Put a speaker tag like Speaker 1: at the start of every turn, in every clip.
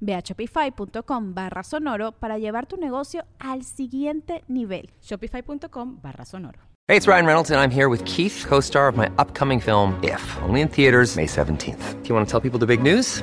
Speaker 1: Ve a shopify.com barra sonoro para llevar tu negocio al siguiente nivel.
Speaker 2: Shopify.com barra sonoro.
Speaker 3: Hey, it's Ryan Reynolds, and I'm here with Keith, co star of my upcoming film, If, only in theaters, May 17th. Do you want to tell people the big news?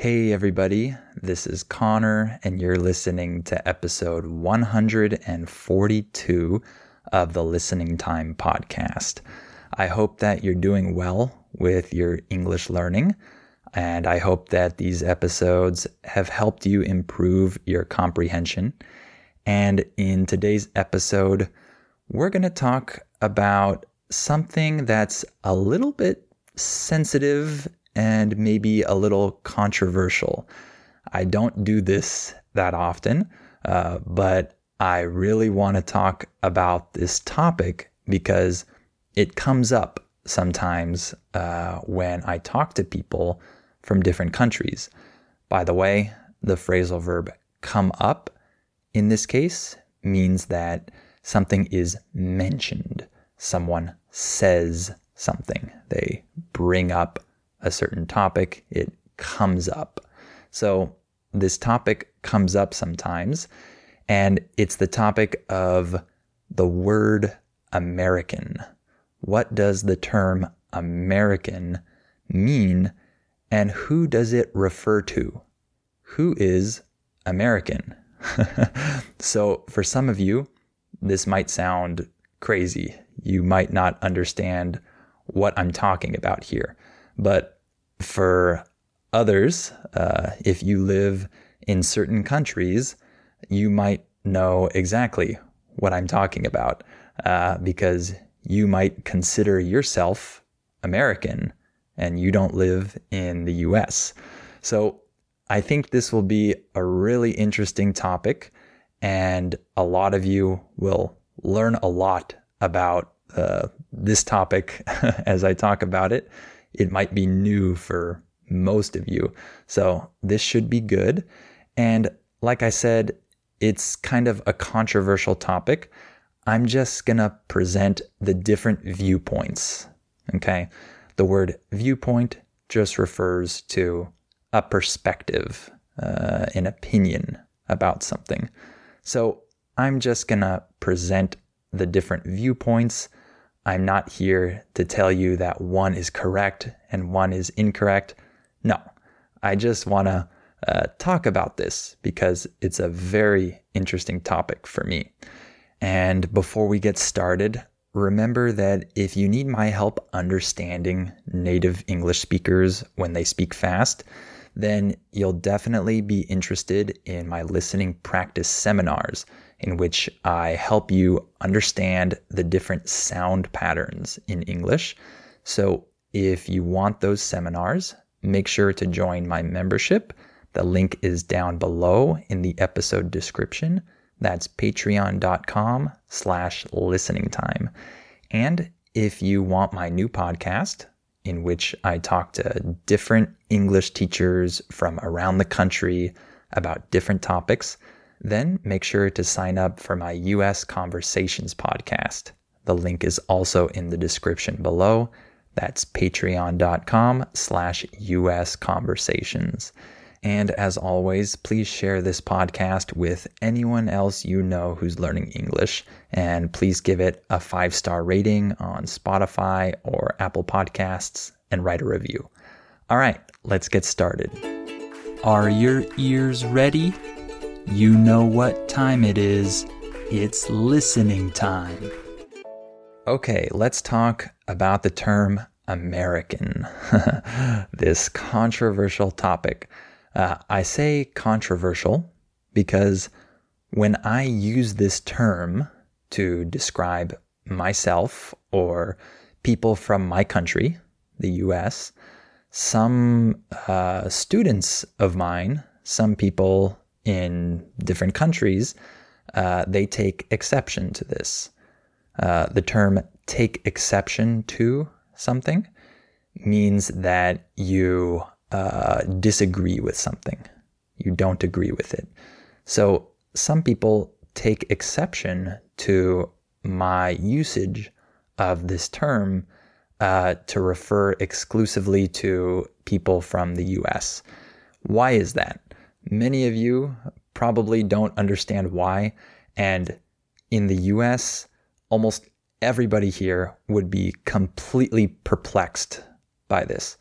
Speaker 4: Hey, everybody, this is Connor, and you're listening to episode 142 of the Listening Time Podcast. I hope that you're doing well with your English learning, and I hope that these episodes have helped you improve your comprehension. And in today's episode, we're going to talk about something that's a little bit sensitive and maybe a little controversial. I don't do this that often, uh, but I really want to talk about this topic because it comes up sometimes uh, when I talk to people from different countries. By the way, the phrasal verb come up in this case means that something is mentioned. Someone says something. They bring up a certain topic, it comes up. So this topic comes up sometimes, and it's the topic of the word American. What does the term American mean, and who does it refer to? Who is American? so, for some of you, this might sound crazy. You might not understand what I'm talking about here. But for others, uh, if you live in certain countries, you might know exactly what I'm talking about uh, because you might consider yourself American and you don't live in the US. So I think this will be a really interesting topic, and a lot of you will learn a lot about uh, this topic as I talk about it it might be new for most of you. So this should be good. And like I said, it's kind of a controversial topic. I'm just going to present the different viewpoints. Okay. The word viewpoint just refers to a perspective, uh, an opinion about something. So I'm just going to present the different viewpoints I'm not here to tell you that one is correct and one is incorrect. No, I just want to uh, talk about this because it's a very interesting topic for me. And before we get started, remember that if you need my help understanding native English speakers when they speak fast, then you'll definitely be interested in my listening practice seminars in which I help you understand the different sound patterns in English. So if you want those seminars, make sure to join my membership. The link is down below in the episode description. That's patreon.com slash listening time. And if you want my new podcast, in which I talk to different English teachers from around the country about different topics, then make sure to sign up for my US Conversations podcast. The link is also in the description below. That's patreon.com slash US conversations. And as always, please share this podcast with anyone else you know who's learning English. And please give it a five star rating on Spotify or Apple Podcasts and write a review. All right, let's get started. Are your ears ready? You know what time it is. It's listening time. Okay, let's talk about the term American, this controversial topic. Uh, I say controversial because when I use this term to describe myself or people from my country, the US, some uh, students of mine, some people in different countries, uh, they take exception to this. Uh, the term take exception to something means that you uh, disagree with something, you don't agree with it. So some people take exception to my usage of this term uh, to refer exclusively to people from the US. Why is that? Many of you probably don't understand why. And in the US, almost everybody here would be completely perplexed by this.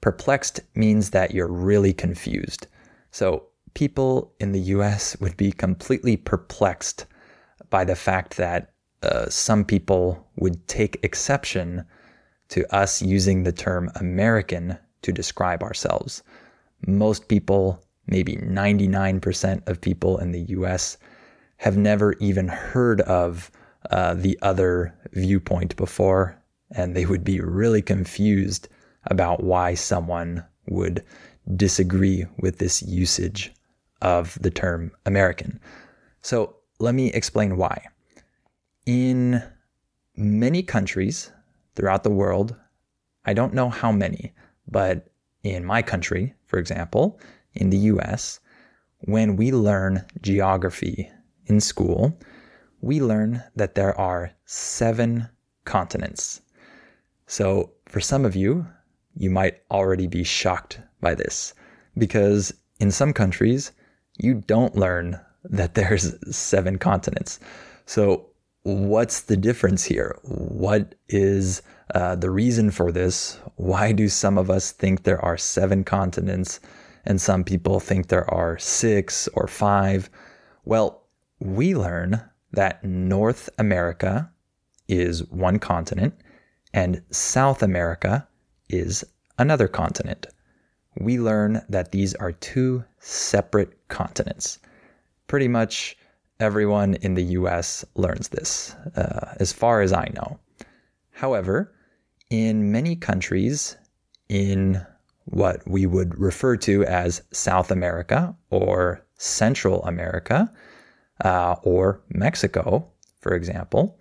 Speaker 4: Perplexed means that you're really confused. So people in the US would be completely perplexed by the fact that uh, some people would take exception to us using the term American to describe ourselves. Most people, maybe 99% of people in the US, have never even heard of uh, the other viewpoint before, and they would be really confused about why someone would disagree with this usage of the term American. So let me explain why. In many countries throughout the world, I don't know how many, but in my country, for example, in the US, when we learn geography in school, we learn that there are seven continents. So, for some of you, you might already be shocked by this because in some countries, you don't learn that there's seven continents. So, what's the difference here? What is uh, the reason for this? Why do some of us think there are seven continents and some people think there are six or five? Well, we learn that North America is one continent and South America is another continent. We learn that these are two separate continents. Pretty much everyone in the US learns this, uh, as far as I know. However, in many countries in what we would refer to as South America or Central America, uh, or Mexico, for example,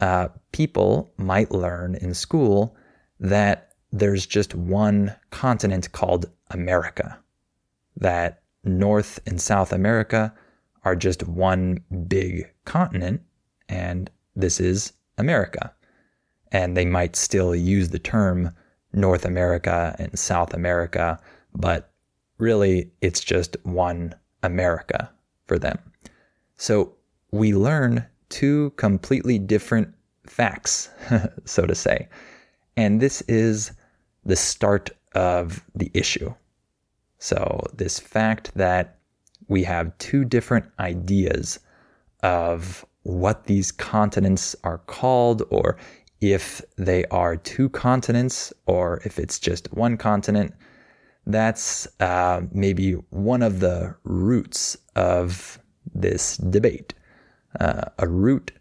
Speaker 4: uh, people might learn in school that there's just one continent called America, that North and South America are just one big continent, and this is America. And they might still use the term North America and South America, but really it's just one America for them. So we learn two completely different facts, so to say. And this is the start of the issue. So, this fact that we have two different ideas of what these continents are called, or if they are two continents, or if it's just one continent, that's uh, maybe one of the roots of this debate. Uh, a root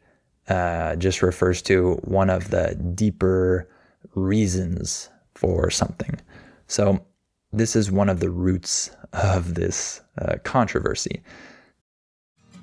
Speaker 4: uh, just refers to one of the deeper reasons for something. So, this is one of the roots of this uh, controversy.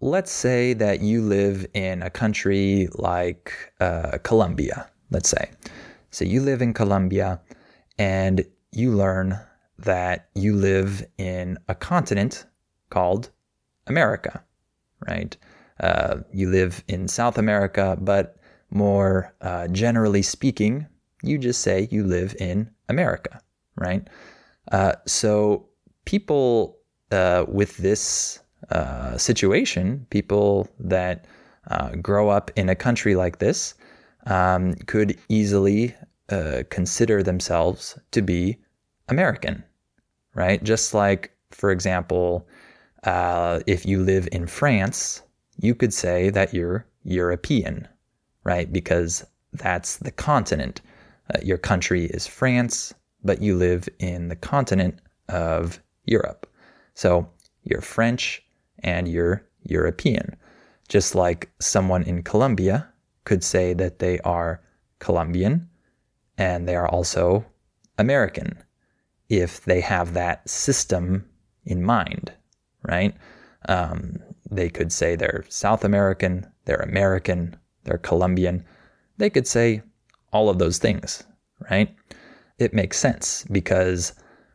Speaker 4: let's say that you live in a country like uh, Colombia, let's say. So you live in Colombia and you learn that you live in a continent called America, right? Uh, you live in South America, but more uh, generally speaking, you just say you live in America, right? Uh, so people uh, with this uh, situation, people that uh, grow up in a country like this, um, could easily consider themselves to be American, right? Just like, for example, uh, if you live in France, you could say that you're European, right? Because that's the continent. Uh, your country is France, but you live in the continent of Europe. So you're French and you're European. Just like someone in Colombia could say that they are Colombian and they are also American if they have that system in mind, right? Um, they could say they're South American, they're American, they're Colombian. They could say all of those things, right? It makes sense because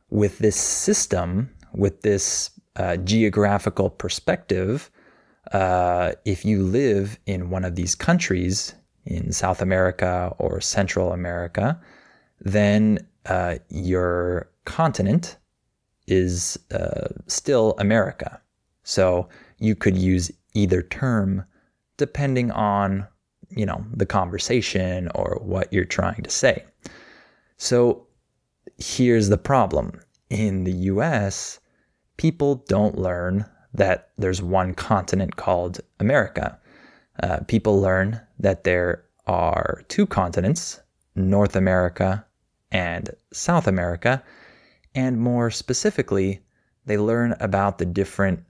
Speaker 4: with this system, with this uh, geographical perspective, uh, if you live in one of these countries in South America or Central America, then uh, your continent is uh, still America. So you could use either term depending on, you know, the conversation or what you're trying to say. So here's the problem. In the US, people don't learn that there's one continent called America. Uh, people learn that there are two continents, North America and South America, and more specifically, they learn about the different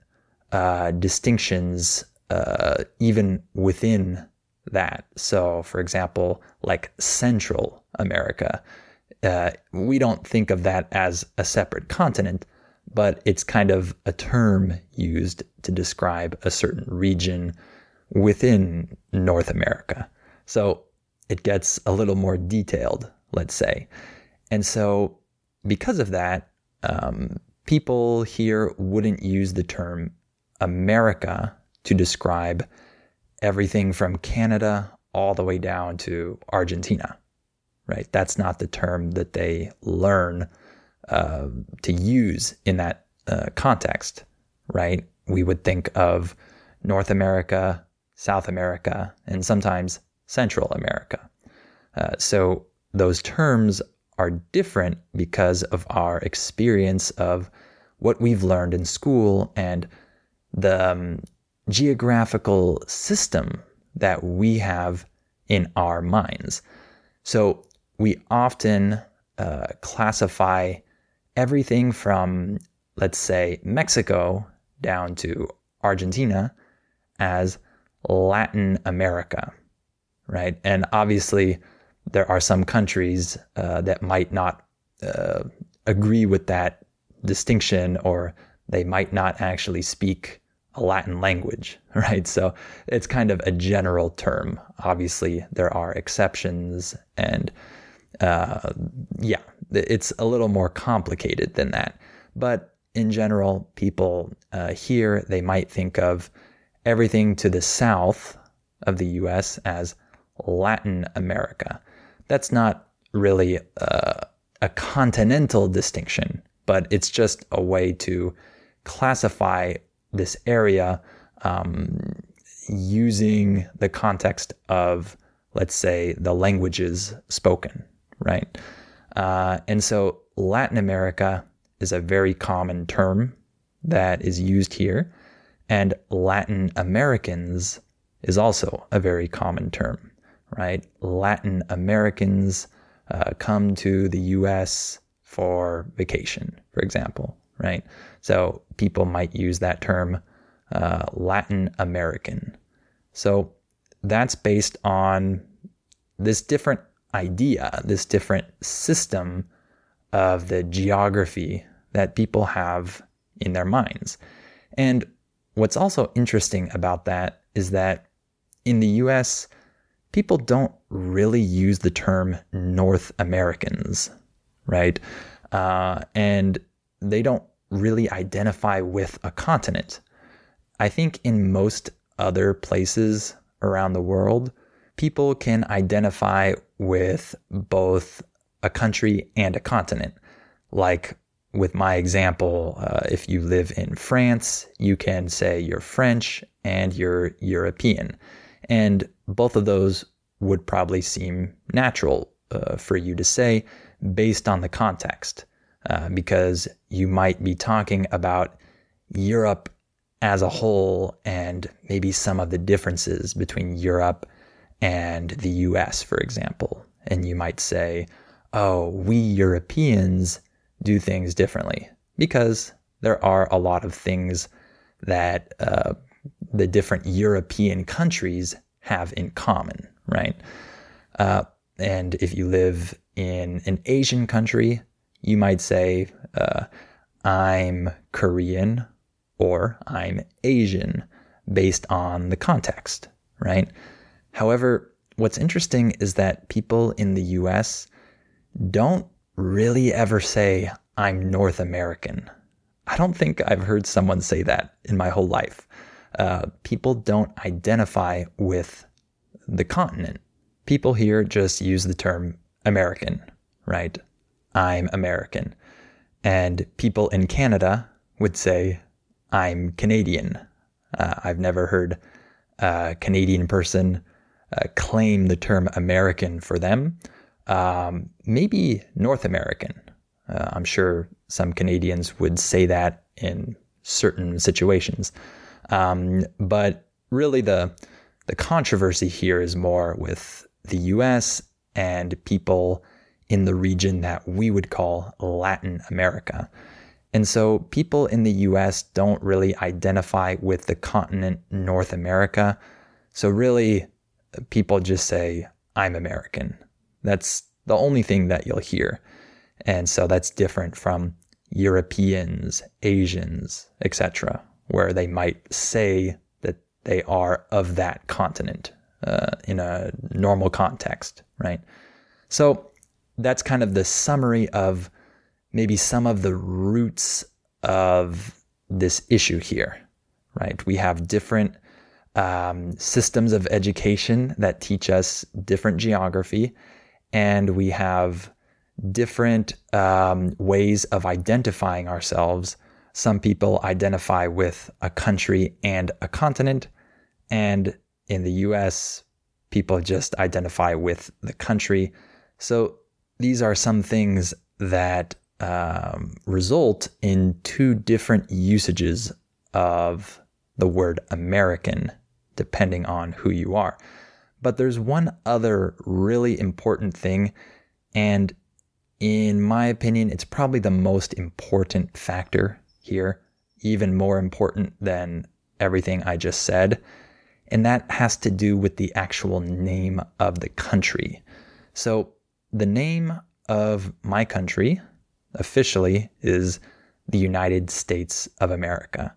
Speaker 4: uh, distinctions uh, even within that. So, for example, like Central America, uh, we don't think of that as a separate continent, but it's kind of a term used to describe a certain region within North America. So it gets a little more detailed, let's say. And so because of that, um, people here wouldn't use the term America to describe everything from Canada all the way down to Argentina, right? That's not the term that they learn uh, to use in that uh, context, right? We would think of North America, South America, and sometimes Central America. Uh, so those terms are different because of our experience of what we've learned in school and the um, geographical system that we have in our minds. So we often uh, classify everything from, let's say, Mexico down to Argentina as Latin America, right? And obviously, there are some countries uh, that might not uh, agree with that distinction or they might not actually speak a Latin language, right? So it's kind of a general term. Obviously, there are exceptions, and uh, yeah, it's a little more complicated than that. But in general, people uh, here they might think of everything to the south of the U.S. as Latin America that's not really a, a continental distinction, but it's just a way to classify this area um, using the context of, let's say, the languages spoken, right? Uh, and so Latin America is a very common term that is used here, and Latin Americans is also a very common term, right? Latin Americans uh, come to the US for vacation, for example, right? So people might use that term uh, Latin American. So that's based on this different idea, this different system of the geography that people have in their minds. And what's also interesting about that is that in the US, people don't really use the term North Americans, right? Uh, and they don't really identify with a continent. I think in most other places around the world, people can identify with both a country and a continent. Like with my example, uh, if you live in France, you can say you're French and you're European. And both of those would probably seem natural uh, for you to say based on the context, uh, because you might be talking about Europe as a whole and maybe some of the differences between Europe and the US, for example. And you might say, oh, we Europeans do things differently because there are a lot of things that uh, the different European countries have in common, right? Uh, and if you live in an Asian country, you might say, uh, I'm Korean or I'm Asian based on the context, right? However, what's interesting is that people in the US don't really ever say, I'm North American. I don't think I've heard someone say that in my whole life. Uh, people don't identify with the continent. People here just use the term American, right? I'm American. And people in Canada would say, I'm Canadian. Uh, I've never heard a Canadian person uh, claim the term American for them. Um, maybe North American. Uh, I'm sure some Canadians would say that in certain situations. Um, but really, the the controversy here is more with the U.S. and people in the region that we would call Latin America. And so people in the US don't really identify with the continent North America. So really, people just say, I'm American. That's the only thing that you'll hear. And so that's different from Europeans, Asians, etc., where they might say that they are of that continent uh, in a normal context, right? So that's kind of the summary of maybe some of the roots of this issue here, right? We have different um, systems of education that teach us different geography, and we have different um, ways of identifying ourselves. Some people identify with a country and a continent, and in the US, people just identify with the country. So these are some things that um, result in two different usages of the word American, depending on who you are. But there's one other really important thing, and in my opinion, it's probably the most important factor here, even more important than everything I just said. And that has to do with the actual name of the country. So, the name of my country, officially is the United States of America.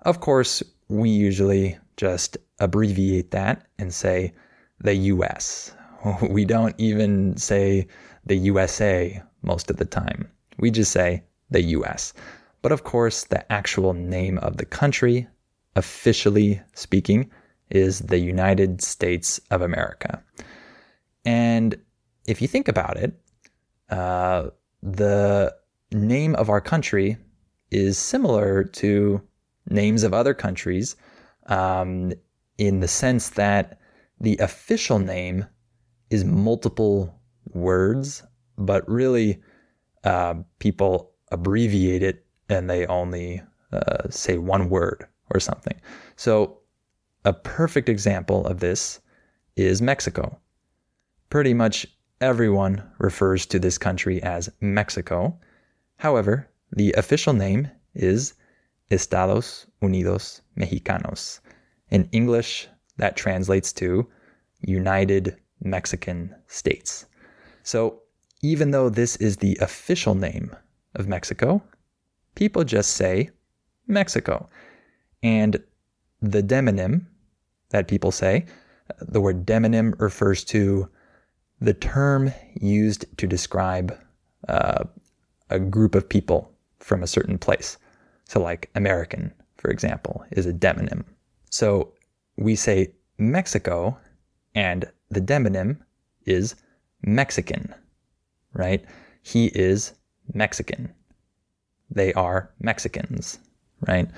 Speaker 4: Of course, we usually just abbreviate that and say the US. We don't even say the USA most of the time. We just say the US. But of course, the actual name of the country, officially speaking, is the United States of America. And if you think about it, uh, the name of our country is similar to names of other countries um, in the sense that the official name is multiple words, but really uh, people abbreviate it and they only uh, say one word or something. So, a perfect example of this is Mexico. Pretty much everyone refers to this country as Mexico. However, the official name is Estados Unidos Mexicanos. In English, that translates to United Mexican States. So, even though this is the official name of Mexico, people just say Mexico. And the demonym that people say, the word demonym refers to the term used to describe uh, a group of people from a certain place. So, like American, for example, is a demonym. So, we say Mexico, and the demonym is Mexican, right? He is Mexican. They are Mexicans, right?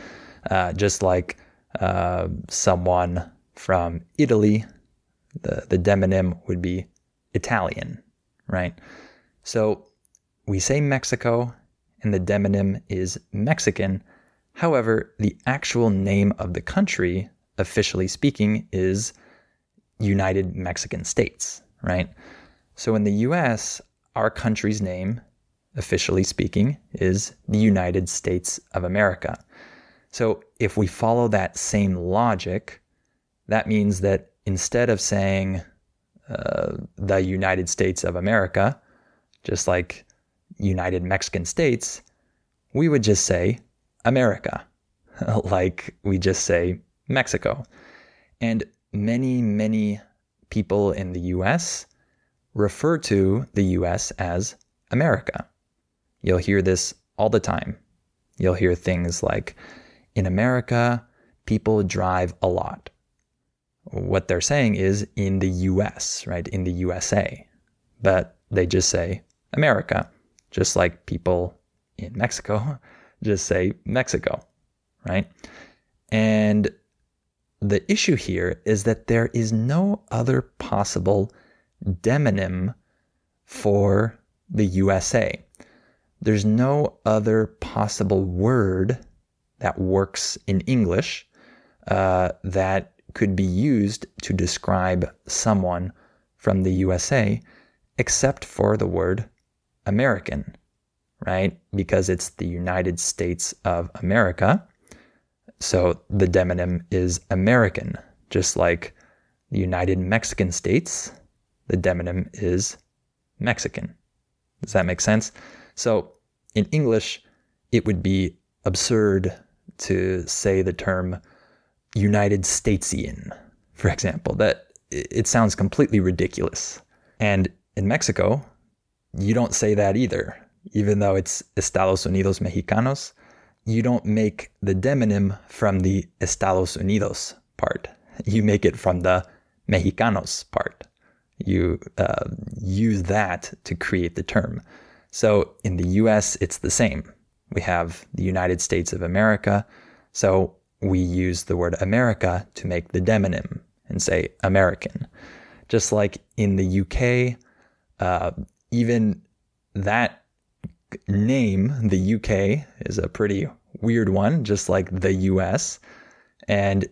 Speaker 4: Uh, just like uh, someone from Italy, the, the demonym would be Italian, right? So we say Mexico, and the demonym is Mexican. However, the actual name of the country, officially speaking, is United Mexican States, right? So in the US, our country's name, officially speaking, is the United States of America. So if we follow that same logic, that means that instead of saying uh, the United States of America, just like United Mexican States, we would just say America, like we just say Mexico. And many, many people in the US refer to the US as America. You'll hear this all the time. You'll hear things like, in America, people drive a lot. What they're saying is in the US, right? In the USA. But they just say America, just like people in Mexico just say Mexico, right? And the issue here is that there is no other possible demonym for the USA. There's no other possible word that works in English uh, that could be used to describe someone from the USA except for the word American, right? Because it's the United States of America. So the demonym is American, just like the United Mexican States, the demonym is Mexican. Does that make sense? So in English, it would be absurd to say the term United Statesian, for example. That it sounds completely ridiculous. And in Mexico, you don't say that either. Even though it's Estados Unidos Mexicanos, you don't make the demonym from the Estados Unidos part. You make it from the Mexicanos part. You uh, use that to create the term. So in the US, it's the same. We have the United States of America. So we use the word America to make the demonym and say American. Just like in the UK, uh, even that name, the UK, is a pretty weird one, just like the US. And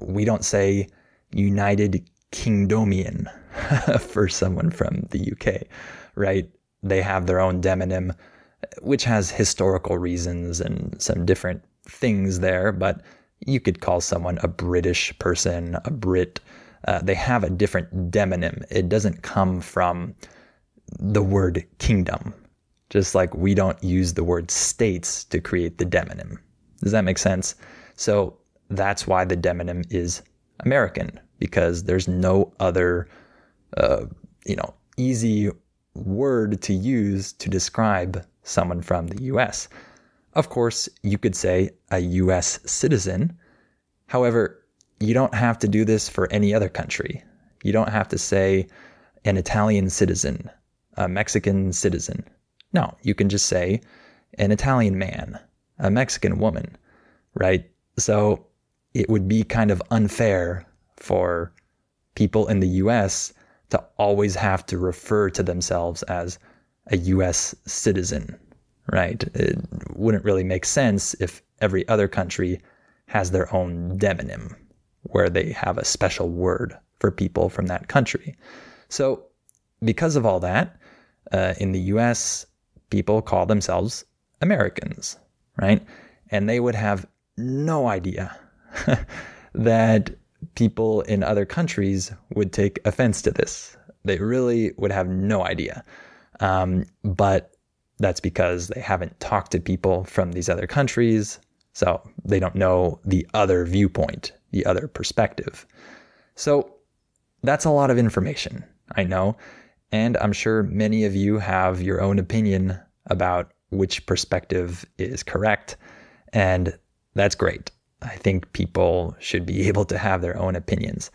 Speaker 4: we don't say United Kingdomian for someone from the UK, right? They have their own demonym, which has historical reasons and some different things there, but you could call someone a British person, a Brit. Uh, they have a different demonym. It doesn't come from the word kingdom, just like we don't use the word states to create the demonym. Does that make sense? So that's why the demonym is American, because there's no other, uh, you know, easy word to use to describe someone from the US. Of course, you could say a US citizen. However, you don't have to do this for any other country. You don't have to say an Italian citizen, a Mexican citizen, no, you can just say an Italian man, a Mexican woman, right? So it would be kind of unfair for people in the US to always have to refer to themselves as a US citizen, right? It wouldn't really make sense if every other country has their own demonym, where they have a special word for people from that country. So, because of all that, uh, in the US, people call themselves Americans, right? And they would have no idea that people in other countries would take offense to this. They really would have no idea. Um, but that's because they haven't talked to people from these other countries. So they don't know the other viewpoint, the other perspective. So that's a lot of information, I know. And I'm sure many of you have your own opinion about which perspective is correct. And that's great. I think people should be able to have their own opinions.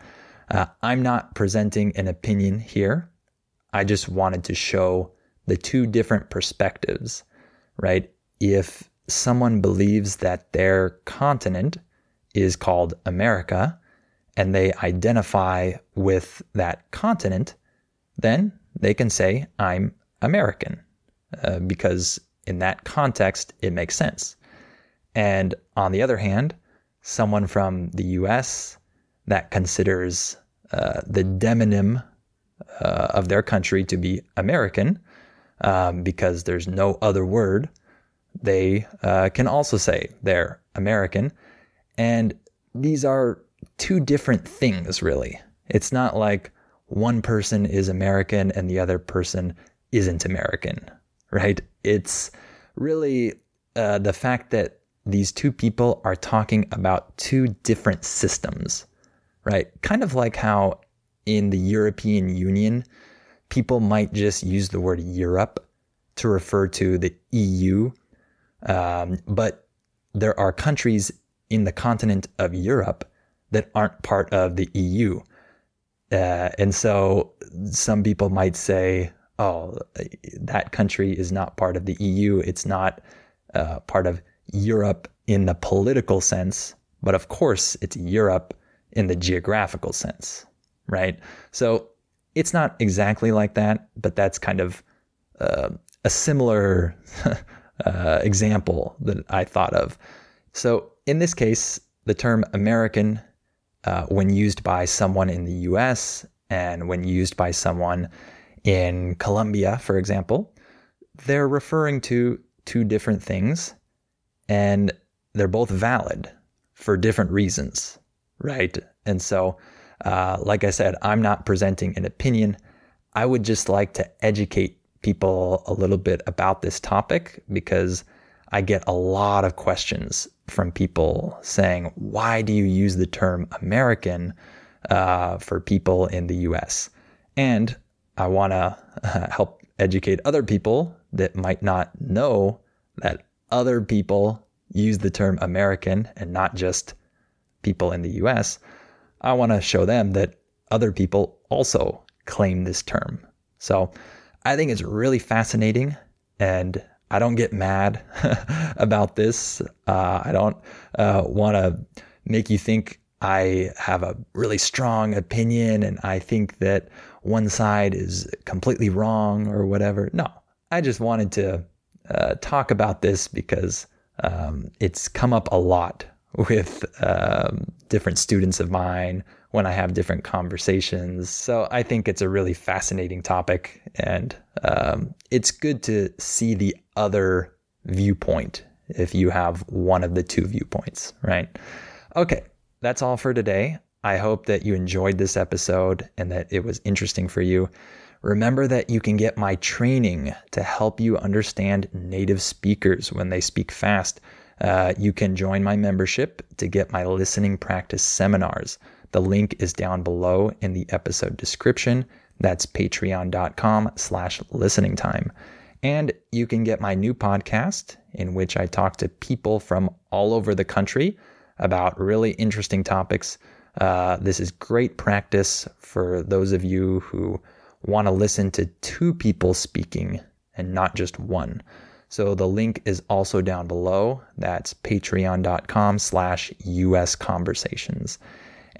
Speaker 4: Uh, I'm not presenting an opinion here. I just wanted to show the two different perspectives, right? If someone believes that their continent is called America and they identify with that continent, then they can say, I'm American, uh, because in that context, it makes sense. And on the other hand, someone from the US that considers uh, the demonym uh, of their country to be American, um, because there's no other word, they uh, can also say they're American. And these are two different things, really. It's not like one person is American and the other person isn't American, right? It's really uh, the fact that these two people are talking about two different systems, right? Kind of like how in the European Union, people might just use the word Europe to refer to the EU, um, but there are countries in the continent of Europe that aren't part of the EU. Uh, and so some people might say, oh, that country is not part of the EU. It's not uh, part of Europe in the political sense, but of course it's Europe in the geographical sense, right? So it's not exactly like that, but that's kind of uh, a similar uh, example that I thought of. So in this case, the term American, uh, when used by someone in the US and when used by someone in Colombia, for example, they're referring to two different things and they're both valid for different reasons, right? And so, uh, like I said, I'm not presenting an opinion. I would just like to educate people a little bit about this topic because I get a lot of questions from people saying, why do you use the term American uh, for people in the US? And I want to uh, help educate other people that might not know that other people use the term American and not just people in the US, I want to show them that other people also claim this term. So I think it's really fascinating and I don't get mad about this. Uh, I don't uh, want to make you think I have a really strong opinion and I think that one side is completely wrong or whatever. No, I just wanted to uh, talk about this because um, it's come up a lot with um, different students of mine when I have different conversations. So I think it's a really fascinating topic, and um, it's good to see the other viewpoint if you have one of the two viewpoints, right? Okay, that's all for today. I hope that you enjoyed this episode and that it was interesting for you. Remember that you can get my training to help you understand native speakers when they speak fast. Uh, you can join my membership to get my listening practice seminars. The link is down below in the episode description. That's patreon.com slash listening time. And you can get my new podcast in which I talk to people from all over the country about really interesting topics. Uh, this is great practice for those of you who want to listen to two people speaking and not just one. So the link is also down below. That's patreon.com slash US conversations.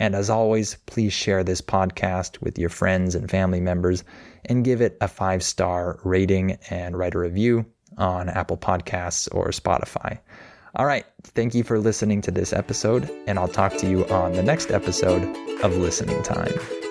Speaker 4: And as always, please share this podcast with your friends and family members and give it a five star rating and write a review. on Apple Podcasts or Spotify. All right, thank you for listening to this episode, and I'll talk to you on the next episode of Listening Time.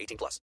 Speaker 5: 18 plus.